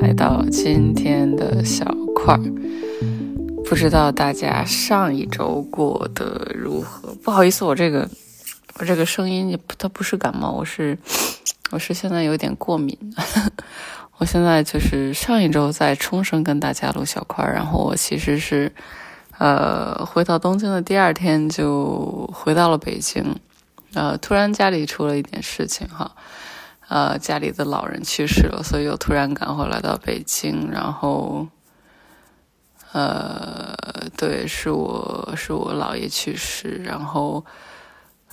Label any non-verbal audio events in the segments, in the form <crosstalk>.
来到今天的小块儿。不知道大家上一周过得如何？不好意思，我这个我这个声音，它不是感冒，我是我是现在有点过敏。<laughs> 我现在就是上一周在冲绳跟大家录小块儿，然后我其实是呃回到东京的第二天就回到了北京，呃，突然家里出了一点事情哈。呃，家里的老人去世了，所以又突然赶回来到北京。然后，呃，对，是我是我姥爷去世。然后，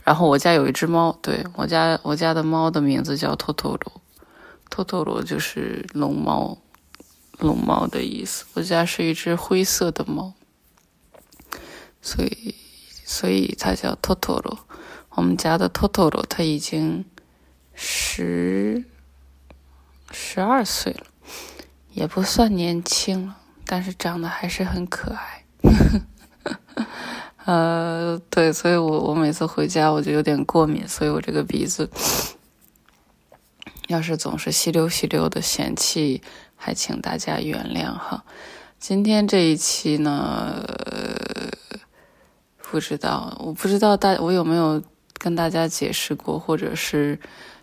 然后我家有一只猫，对我家我家的猫的名字叫托托罗，托托罗就是龙猫，龙猫的意思。我家是一只灰色的猫，所以所以它叫托托罗。我们家的托托罗它已经。十十二岁了，也不算年轻了，但是长得还是很可爱。<laughs> 呃，对，所以我我每次回家我就有点过敏，所以我这个鼻子要是总是吸溜吸溜的，嫌弃还请大家原谅哈。今天这一期呢，呃不知道，我不知道大我有没有跟大家解释过，或者是。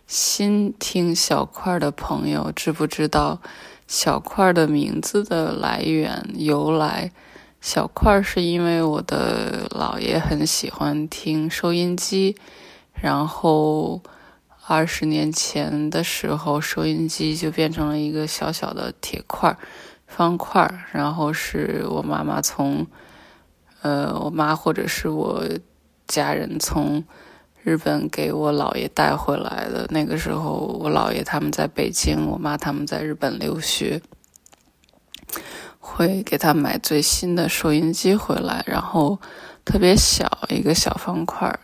新听小块的朋友，知不知道小块的名字的来源由来？小块是因为我的姥爷很喜欢听收音机，然后二十年前的时候，收音机就变成了一个小小的铁块、方块，然后是我妈妈从，呃，我妈或者是我家人从。日本给我姥爷带回来的那个时候，我姥爷他们在北京，我妈他们在日本留学，会给他买最新的收音机回来，然后特别小一个小方块，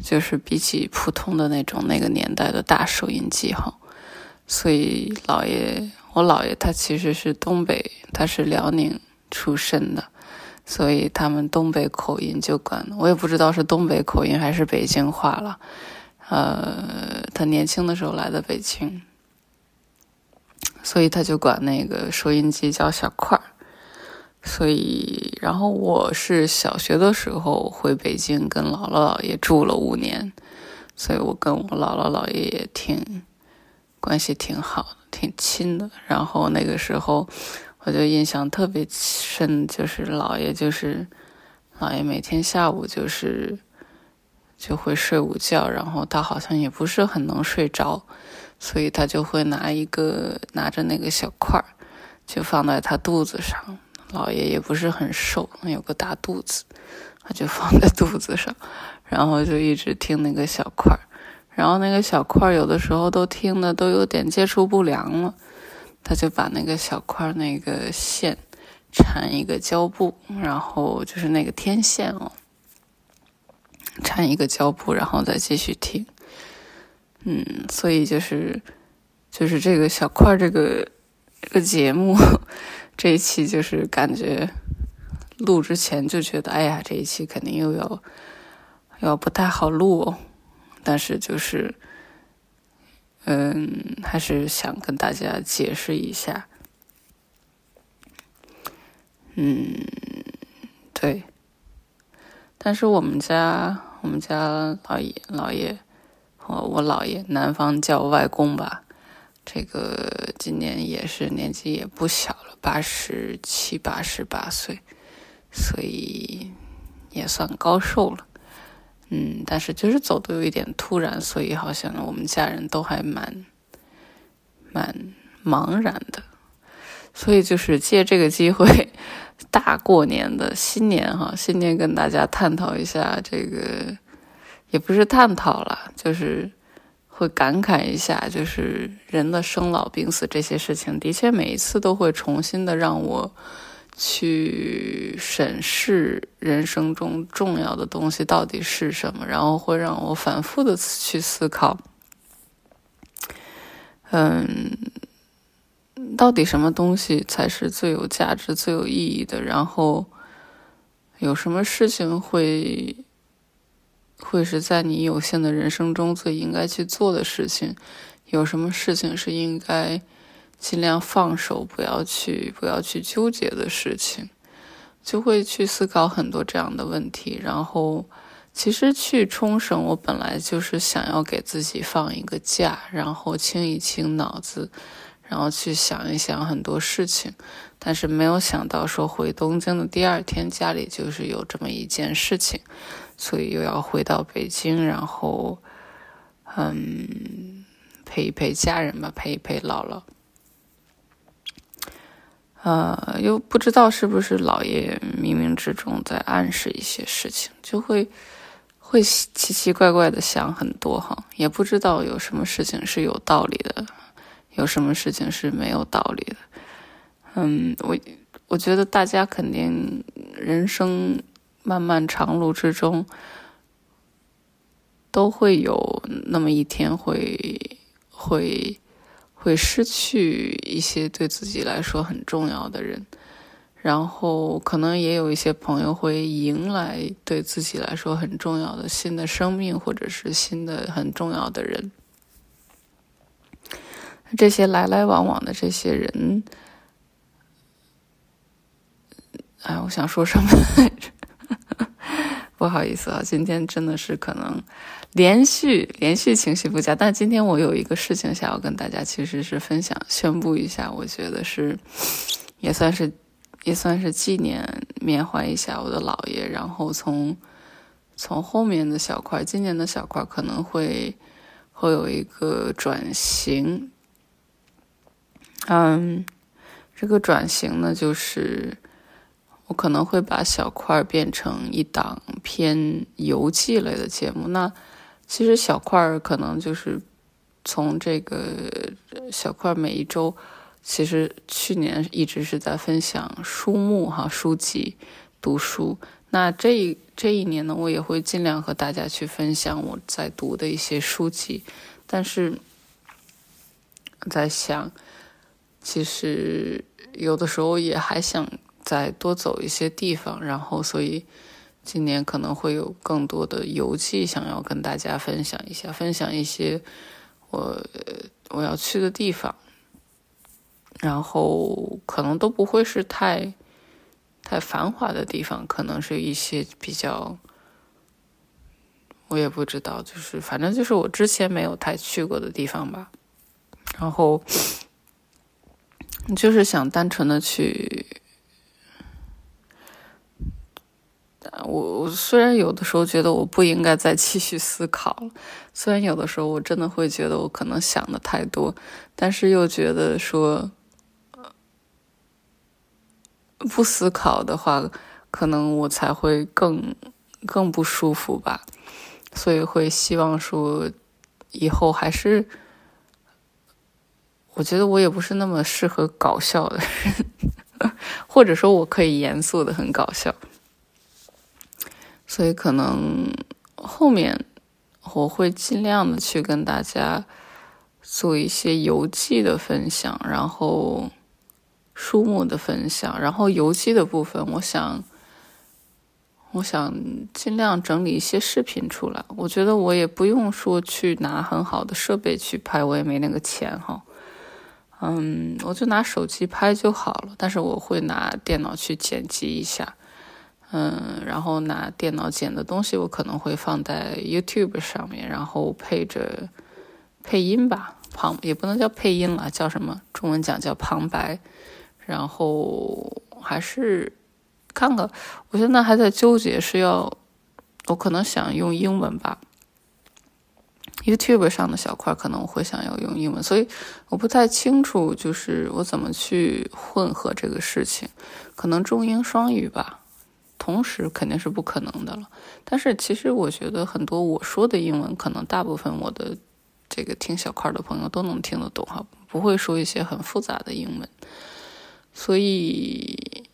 就是比起普通的那种那个年代的大收音机哈，所以姥爷我姥爷他其实是东北，他是辽宁出身的。所以他们东北口音就管，我也不知道是东北口音还是北京话了。呃，他年轻的时候来的北京，所以他就管那个收音机叫小块儿。所以，然后我是小学的时候回北京跟姥姥姥爷住了五年，所以我跟我姥姥姥爷也挺关系挺好，挺亲的。然后那个时候。我就印象特别深，就是姥爷，就是姥爷每天下午就是就会睡午觉，然后他好像也不是很能睡着，所以他就会拿一个拿着那个小块儿，就放在他肚子上。姥爷也不是很瘦，有个大肚子，他就放在肚子上，然后就一直听那个小块儿，然后那个小块儿有的时候都听的都有点接触不良了。他就把那个小块那个线缠一个胶布，然后就是那个天线哦，缠一个胶布，然后再继续听。嗯，所以就是就是这个小块这个这个节目 <laughs> 这一期就是感觉录之前就觉得，哎呀，这一期肯定又要要不太好录哦，但是就是。嗯，还是想跟大家解释一下。嗯，对。但是我们家，我们家老爷、老爷，我我姥爷，南方叫外公吧。这个今年也是年纪也不小了，八十七、八十八岁，所以也算高寿了。嗯，但是就是走的有一点突然，所以好像我们家人都还蛮蛮茫然的，所以就是借这个机会，大过年的新年哈，新年跟大家探讨一下这个，也不是探讨了，就是会感慨一下，就是人的生老病死这些事情，的确每一次都会重新的让我。去审视人生中重要的东西到底是什么，然后会让我反复的去思考，嗯，到底什么东西才是最有价值、最有意义的？然后有什么事情会会是在你有限的人生中最应该去做的事情？有什么事情是应该？尽量放手，不要去不要去纠结的事情，就会去思考很多这样的问题。然后，其实去冲绳，我本来就是想要给自己放一个假，然后清一清脑子，然后去想一想很多事情。但是没有想到，说回东京的第二天，家里就是有这么一件事情，所以又要回到北京，然后，嗯，陪一陪家人吧，陪一陪姥姥。呃，又不知道是不是姥爷冥冥之中在暗示一些事情，就会会奇奇怪怪的想很多哈，也不知道有什么事情是有道理的，有什么事情是没有道理的。嗯，我我觉得大家肯定人生漫漫长路之中，都会有那么一天会会会失去一些对自己来说很重要的人，然后可能也有一些朋友会迎来对自己来说很重要的新的生命，或者是新的很重要的人。这些来来往往的这些人。哎，我想说什么来着？<laughs> 不好意思啊，今天真的是可能连续连续情绪不佳。但今天我有一个事情想要跟大家，其实是分享宣布一下，我觉得是也算是也算是纪念缅怀一下我的姥爷。然后从从后面的小块，今年的小块可能会会有一个转型。嗯，这个转型呢，就是。我可能会把小块变成一档偏游记类的节目。那其实小块可能就是从这个小块每一周，其实去年一直是在分享书目哈书籍读书。那这一这一年呢，我也会尽量和大家去分享我在读的一些书籍。但是在想，其实有的时候也还想。再多走一些地方，然后所以今年可能会有更多的游记想要跟大家分享一下，分享一些我我要去的地方，然后可能都不会是太太繁华的地方，可能是一些比较我也不知道，就是反正就是我之前没有太去过的地方吧，然后 <sniffs> 就是想单纯的去。我我虽然有的时候觉得我不应该再继续思考了，虽然有的时候我真的会觉得我可能想的太多，但是又觉得说不思考的话，可能我才会更更不舒服吧，所以会希望说以后还是，我觉得我也不是那么适合搞笑的人，<laughs> 或者说我可以严肃的很搞笑。所以可能后面我会尽量的去跟大家做一些游记的分享，然后书目的分享，然后游记的部分，我想我想尽量整理一些视频出来。我觉得我也不用说去拿很好的设备去拍，我也没那个钱哈。嗯，我就拿手机拍就好了，但是我会拿电脑去剪辑一下。嗯，然后拿电脑剪的东西，我可能会放在 YouTube 上面，然后配着配音吧，旁也不能叫配音了，叫什么？中文讲叫旁白。然后还是看看，我现在还在纠结是要，我可能想用英文吧。YouTube 上的小块可能我会想要用英文，所以我不太清楚，就是我怎么去混合这个事情，可能中英双语吧。同时肯定是不可能的了，但是其实我觉得很多我说的英文，可能大部分我的这个听小块的朋友都能听得懂哈，不会说一些很复杂的英文。所以，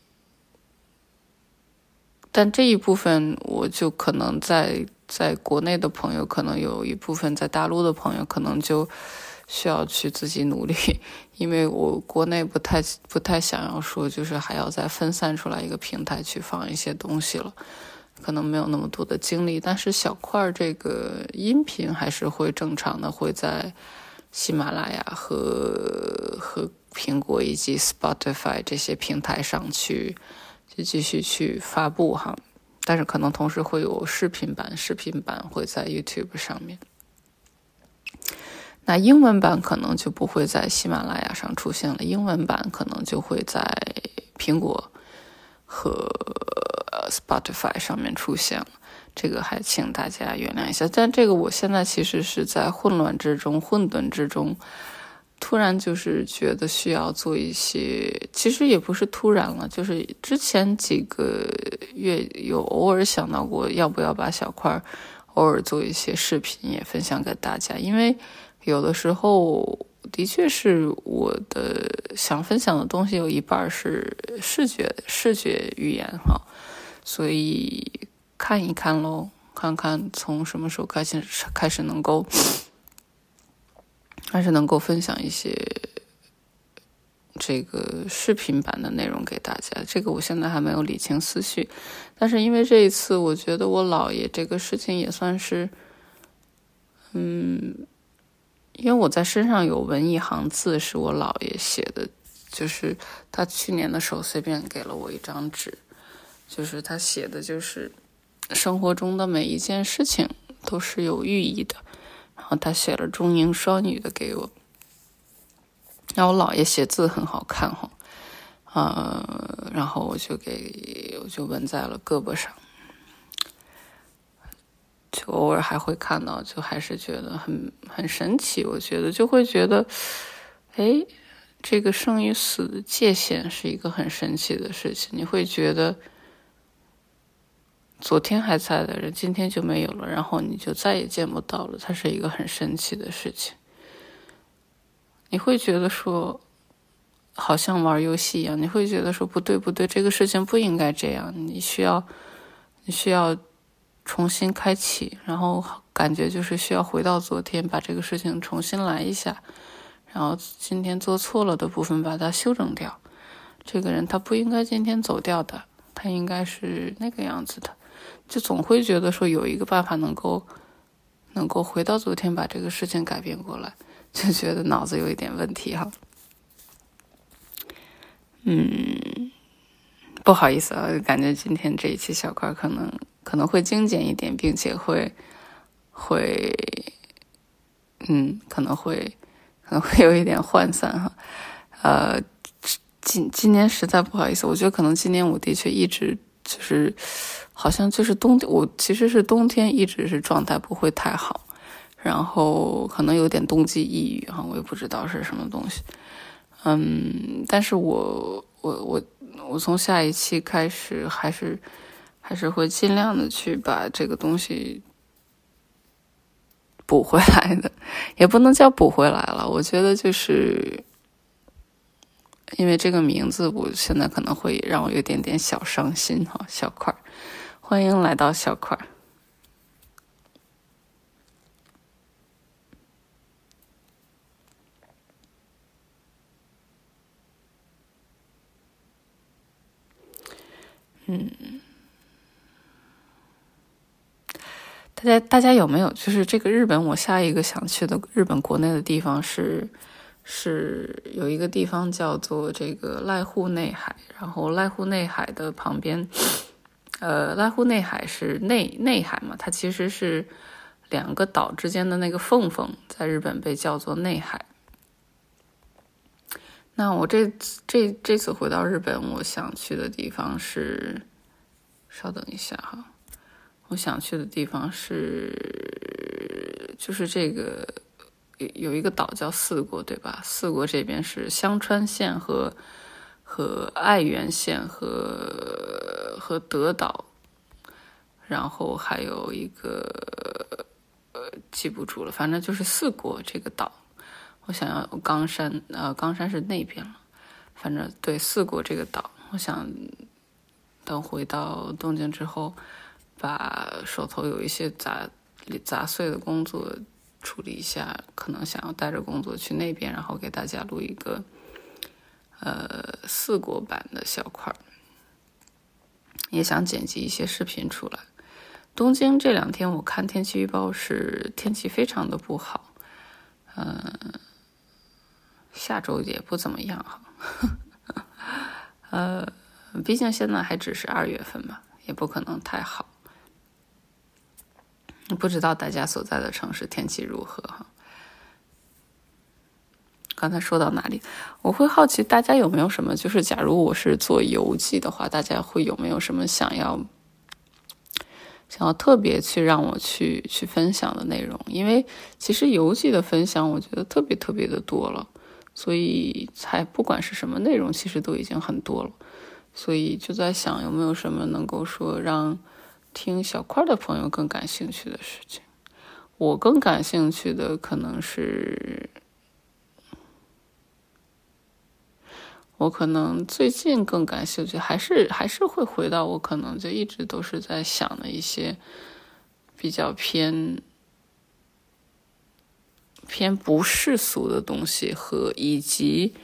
但这一部分我就可能在在国内的朋友，可能有一部分在大陆的朋友，可能就。需要去自己努力，因为我国内不太不太想要说，就是还要再分散出来一个平台去放一些东西了，可能没有那么多的精力。但是小块这个音频还是会正常的，会在喜马拉雅和和苹果以及 Spotify 这些平台上去，就继续去发布哈。但是可能同时会有视频版，视频版会在 YouTube 上面。那英文版可能就不会在喜马拉雅上出现了，英文版可能就会在苹果和 Spotify 上面出现了。这个还请大家原谅一下。但这个我现在其实是在混乱之中、混沌之中，突然就是觉得需要做一些，其实也不是突然了，就是之前几个月有偶尔想到过，要不要把小块偶尔做一些视频也分享给大家，因为。有的时候，的确是我的想分享的东西有一半是视觉视觉语言哈，所以看一看喽，看看从什么时候开始开始能够，开始能够分享一些这个视频版的内容给大家。这个我现在还没有理清思绪，但是因为这一次，我觉得我姥爷这个事情也算是，嗯。因为我在身上有纹一行字，是我姥爷写的，就是他去年的时候随便给了我一张纸，就是他写的，就是生活中的每一件事情都是有寓意的。然后他写了中英双语的给我，然后我姥爷写字很好看哈，呃，然后我就给我就纹在了胳膊上。就偶尔还会看到，就还是觉得很很神奇。我觉得就会觉得，哎，这个生与死的界限是一个很神奇的事情。你会觉得，昨天还在的人，今天就没有了，然后你就再也见不到了。它是一个很神奇的事情。你会觉得说，好像玩游戏一样。你会觉得说，不对不对，这个事情不应该这样。你需要，你需要。重新开启，然后感觉就是需要回到昨天，把这个事情重新来一下，然后今天做错了的部分把它修正掉。这个人他不应该今天走掉的，他应该是那个样子的。就总会觉得说有一个办法能够能够回到昨天，把这个事情改变过来，就觉得脑子有一点问题哈。嗯，不好意思啊，感觉今天这一期小块可能。可能会精简一点，并且会会，嗯，可能会可能会有一点涣散哈。呃，今今年实在不好意思，我觉得可能今年我的确一直就是好像就是冬，我其实是冬天一直是状态不会太好，然后可能有点冬季抑郁哈，我也不知道是什么东西。嗯，但是我我我我从下一期开始还是。还是会尽量的去把这个东西补回来的，也不能叫补回来了。我觉得就是因为这个名字，我现在可能会让我有点点小伤心哈。小块，欢迎来到小块。嗯。大家，大家有没有就是这个日本？我下一个想去的日本国内的地方是，是有一个地方叫做这个濑户内海。然后濑户内海的旁边，呃，濑户内海是内内海嘛？它其实是两个岛之间的那个缝缝，在日本被叫做内海。那我这这这次回到日本，我想去的地方是，稍等一下哈。我想去的地方是，就是这个有有一个岛叫四国，对吧？四国这边是香川县和和爱媛县和和德岛，然后还有一个呃记不住了，反正就是四国这个岛。我想要冈山，呃，冈山是那边了，反正对四国这个岛，我想等回到东京之后。把手头有一些杂杂碎的工作处理一下，可能想要带着工作去那边，然后给大家录一个呃四国版的小块儿，也想剪辑一些视频出来。东京这两天我看天气预报是天气非常的不好，嗯，下周也不怎么样哈。<laughs> 呃，毕竟现在还只是二月份嘛，也不可能太好。不知道大家所在的城市天气如何哈？刚才说到哪里？我会好奇大家有没有什么，就是假如我是做游记的话，大家会有没有什么想要想要特别去让我去去分享的内容？因为其实游记的分享，我觉得特别特别的多了，所以才不管是什么内容，其实都已经很多了。所以就在想，有没有什么能够说让听小块的朋友更感兴趣的事情？我更感兴趣的可能是。我可能最近更感兴趣，还是还是会回到我可能就一直都是在想的一些比较偏偏不世俗的东西和以及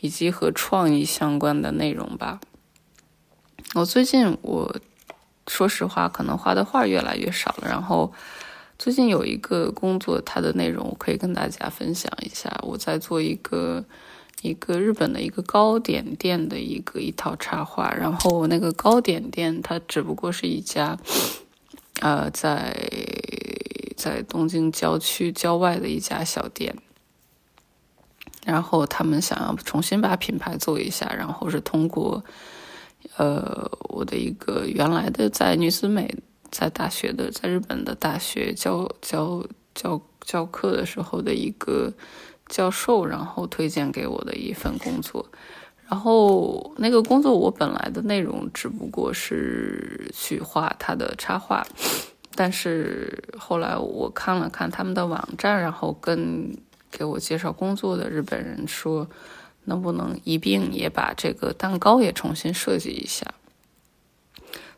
以及和创意相关的内容吧。我最近我说实话，可能画的画越来越少了。然后最近有一个工作，它的内容我可以跟大家分享一下。我在做一个。一个日本的一个糕点店的一个一套插画，然后那个糕点店它只不过是一家，呃，在在东京郊区郊外的一家小店，然后他们想要重新把品牌做一下，然后是通过，呃，我的一个原来的在女子美在大学的在日本的大学教教教教课的时候的一个。教授，然后推荐给我的一份工作，然后那个工作我本来的内容只不过是去画他的插画，但是后来我看了看他们的网站，然后跟给我介绍工作的日本人说，能不能一并也把这个蛋糕也重新设计一下。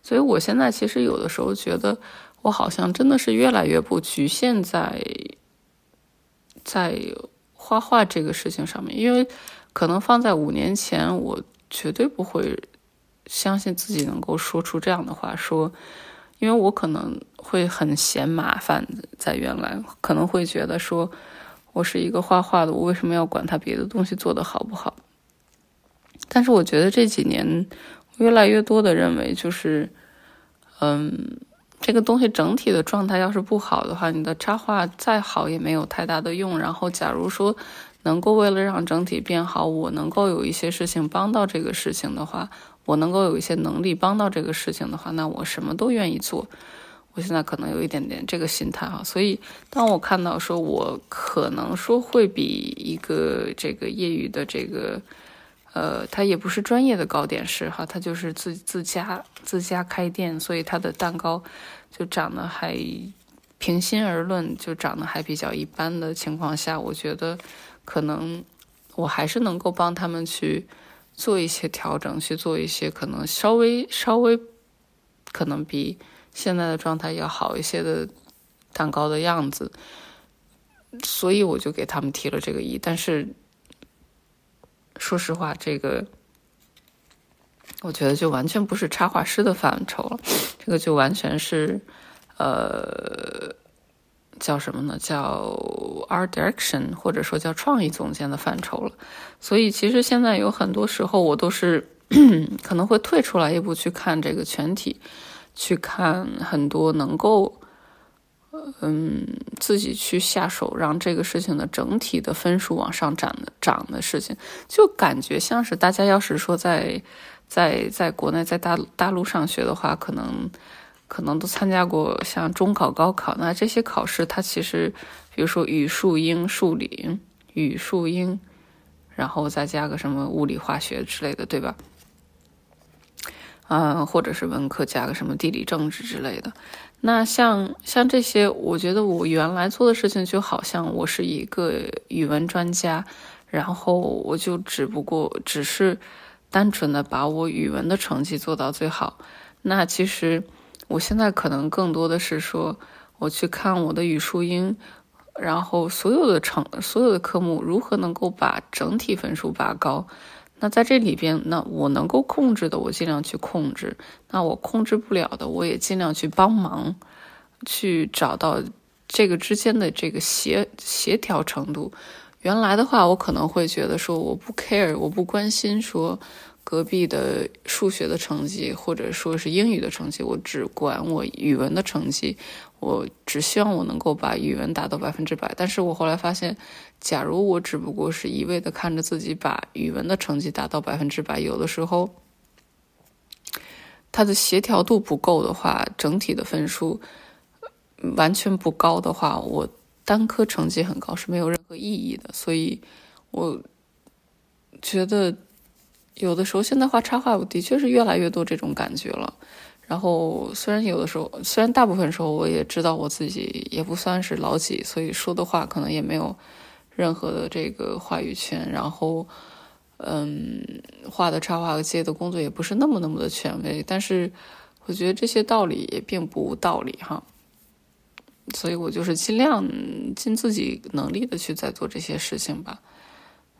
所以我现在其实有的时候觉得，我好像真的是越来越不局限在在。画画这个事情上面，因为可能放在五年前，我绝对不会相信自己能够说出这样的话。说，因为我可能会很嫌麻烦，在原来可能会觉得说，我是一个画画的，我为什么要管他别的东西做得好不好？但是我觉得这几年，越来越多的认为，就是，嗯。这个东西整体的状态要是不好的话，你的插画再好也没有太大的用。然后，假如说能够为了让整体变好，我能够有一些事情帮到这个事情的话，我能够有一些能力帮到这个事情的话，那我什么都愿意做。我现在可能有一点点这个心态哈，所以当我看到说我可能说会比一个这个业余的这个。呃，他也不是专业的糕点师哈，他就是自自家自家开店，所以他的蛋糕就长得还，平心而论就长得还比较一般的情况下，我觉得可能我还是能够帮他们去做一些调整，去做一些可能稍微稍微可能比现在的状态要好一些的蛋糕的样子，所以我就给他们提了这个议，但是。说实话，这个我觉得就完全不是插画师的范畴了，这个就完全是呃叫什么呢？叫 art direction，或者说叫创意总监的范畴了。所以其实现在有很多时候，我都是 <clears throat> 可能会退出来一步去看这个全体，去看很多能够。嗯，自己去下手，让这个事情的整体的分数往上涨的涨的事情，就感觉像是大家要是说在在在国内在大大陆上学的话，可能可能都参加过像中考、高考，那这些考试它其实，比如说语数英数理语数英，然后再加个什么物理化学之类的，对吧？嗯，或者是文科加个什么地理政治之类的。那像像这些，我觉得我原来做的事情就好像我是一个语文专家，然后我就只不过只是单纯的把我语文的成绩做到最好。那其实我现在可能更多的是说，我去看我的语数英，然后所有的成所有的科目如何能够把整体分数拔高。那在这里边，那我能够控制的，我尽量去控制；那我控制不了的，我也尽量去帮忙，去找到这个之间的这个协协调程度。原来的话，我可能会觉得说我不 care，我不关心说隔壁的数学的成绩或者说是英语的成绩，我只管我语文的成绩，我只希望我能够把语文达到百分之百。但是我后来发现，假如我只不过是一味的看着自己把语文的成绩达到百分之百，有的时候它的协调度不够的话，整体的分数完全不高的话，我。单科成绩很高是没有任何意义的，所以我觉得有的时候现在画插画，我的确是越来越多这种感觉了。然后虽然有的时候，虽然大部分时候我也知道我自己也不算是老几，所以说的话可能也没有任何的这个话语权。然后，嗯，画的插画和接的工作也不是那么那么的权威，但是我觉得这些道理也并不无道理哈。所以我就是尽量尽自己能力的去在做这些事情吧，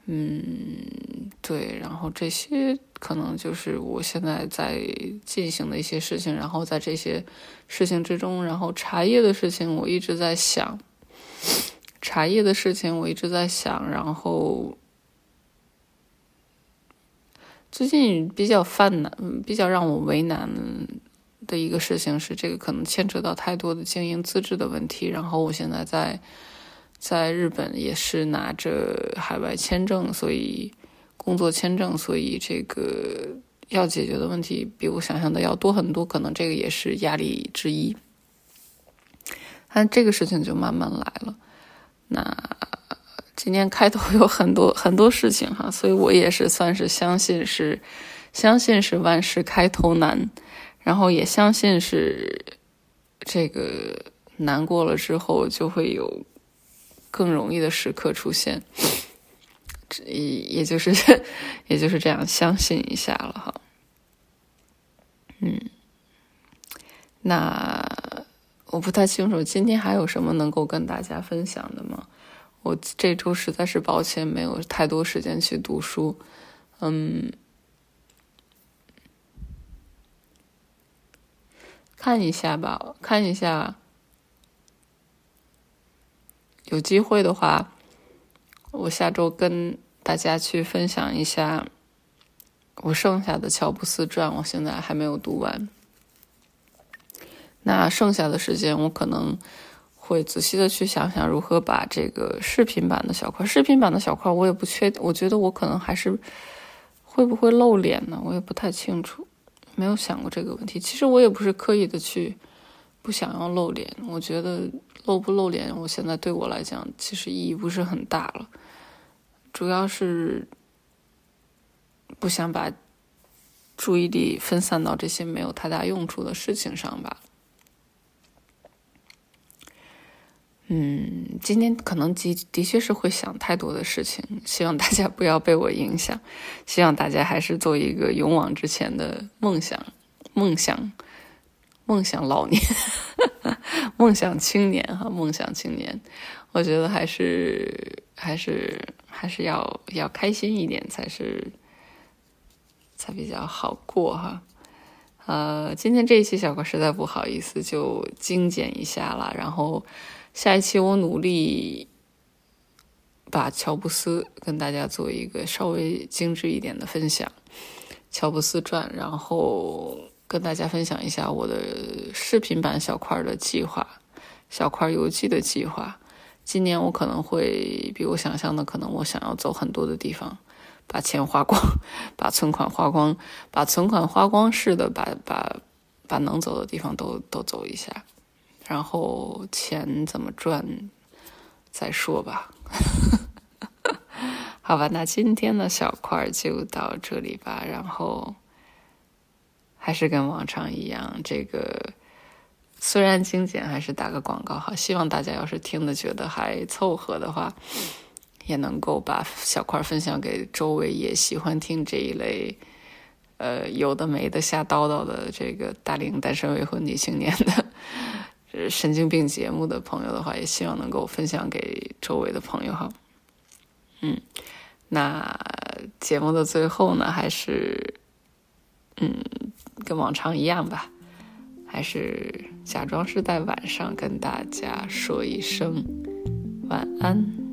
嗯，对，然后这些可能就是我现在在进行的一些事情，然后在这些事情之中，然后茶叶的事情我一直在想，茶叶的事情我一直在想，然后最近比较犯难，比较让我为难。的一个事情是，这个可能牵扯到太多的经营资质的问题。然后我现在在在日本也是拿着海外签证，所以工作签证，所以这个要解决的问题比我想象的要多很多。可能这个也是压力之一。但这个事情就慢慢来了。那今天开头有很多很多事情哈，所以我也是算是相信是相信是万事开头难。然后也相信是这个难过了之后就会有更容易的时刻出现，也也就是 <laughs> 也就是这样相信一下了哈。嗯，那我不太清楚今天还有什么能够跟大家分享的吗？我这周实在是抱歉，没有太多时间去读书。嗯。看一下吧，看一下，有机会的话，我下周跟大家去分享一下我剩下的乔布斯传，我现在还没有读完。那剩下的时间，我可能会仔细的去想想如何把这个视频版的小块，视频版的小块，我也不确，我觉得我可能还是会不会露脸呢？我也不太清楚。没有想过这个问题。其实我也不是刻意的去不想要露脸。我觉得露不露脸，我现在对我来讲其实意义不是很大了。主要是不想把注意力分散到这些没有太大用处的事情上吧。嗯，今天可能的的确是会想太多的事情，希望大家不要被我影响，希望大家还是做一个勇往直前的梦想、梦想、梦想老年、<laughs> 梦想青年哈，梦想青年，我觉得还是还是还是要要开心一点才是才比较好过哈。呃，今天这一期小哥实在不好意思，就精简一下了，然后。下一期我努力把乔布斯跟大家做一个稍微精致一点的分享，《乔布斯传》，然后跟大家分享一下我的视频版小块的计划，小块游记的计划。今年我可能会比我想象的，可能我想要走很多的地方，把钱花光，<laughs> 把存款花光，把存款花光似的，把把把能走的地方都都走一下。然后钱怎么赚，再说吧。<laughs> 好吧，那今天的小块就到这里吧。然后还是跟往常一样，这个虽然精简，还是打个广告哈。希望大家要是听的觉得还凑合的话，也能够把小块分享给周围也喜欢听这一类呃有的没的瞎叨叨的这个大龄单身未婚女青年的。神经病节目的朋友的话，也希望能够分享给周围的朋友哈。嗯，那节目的最后呢，还是嗯，跟往常一样吧，还是假装是在晚上跟大家说一声晚安。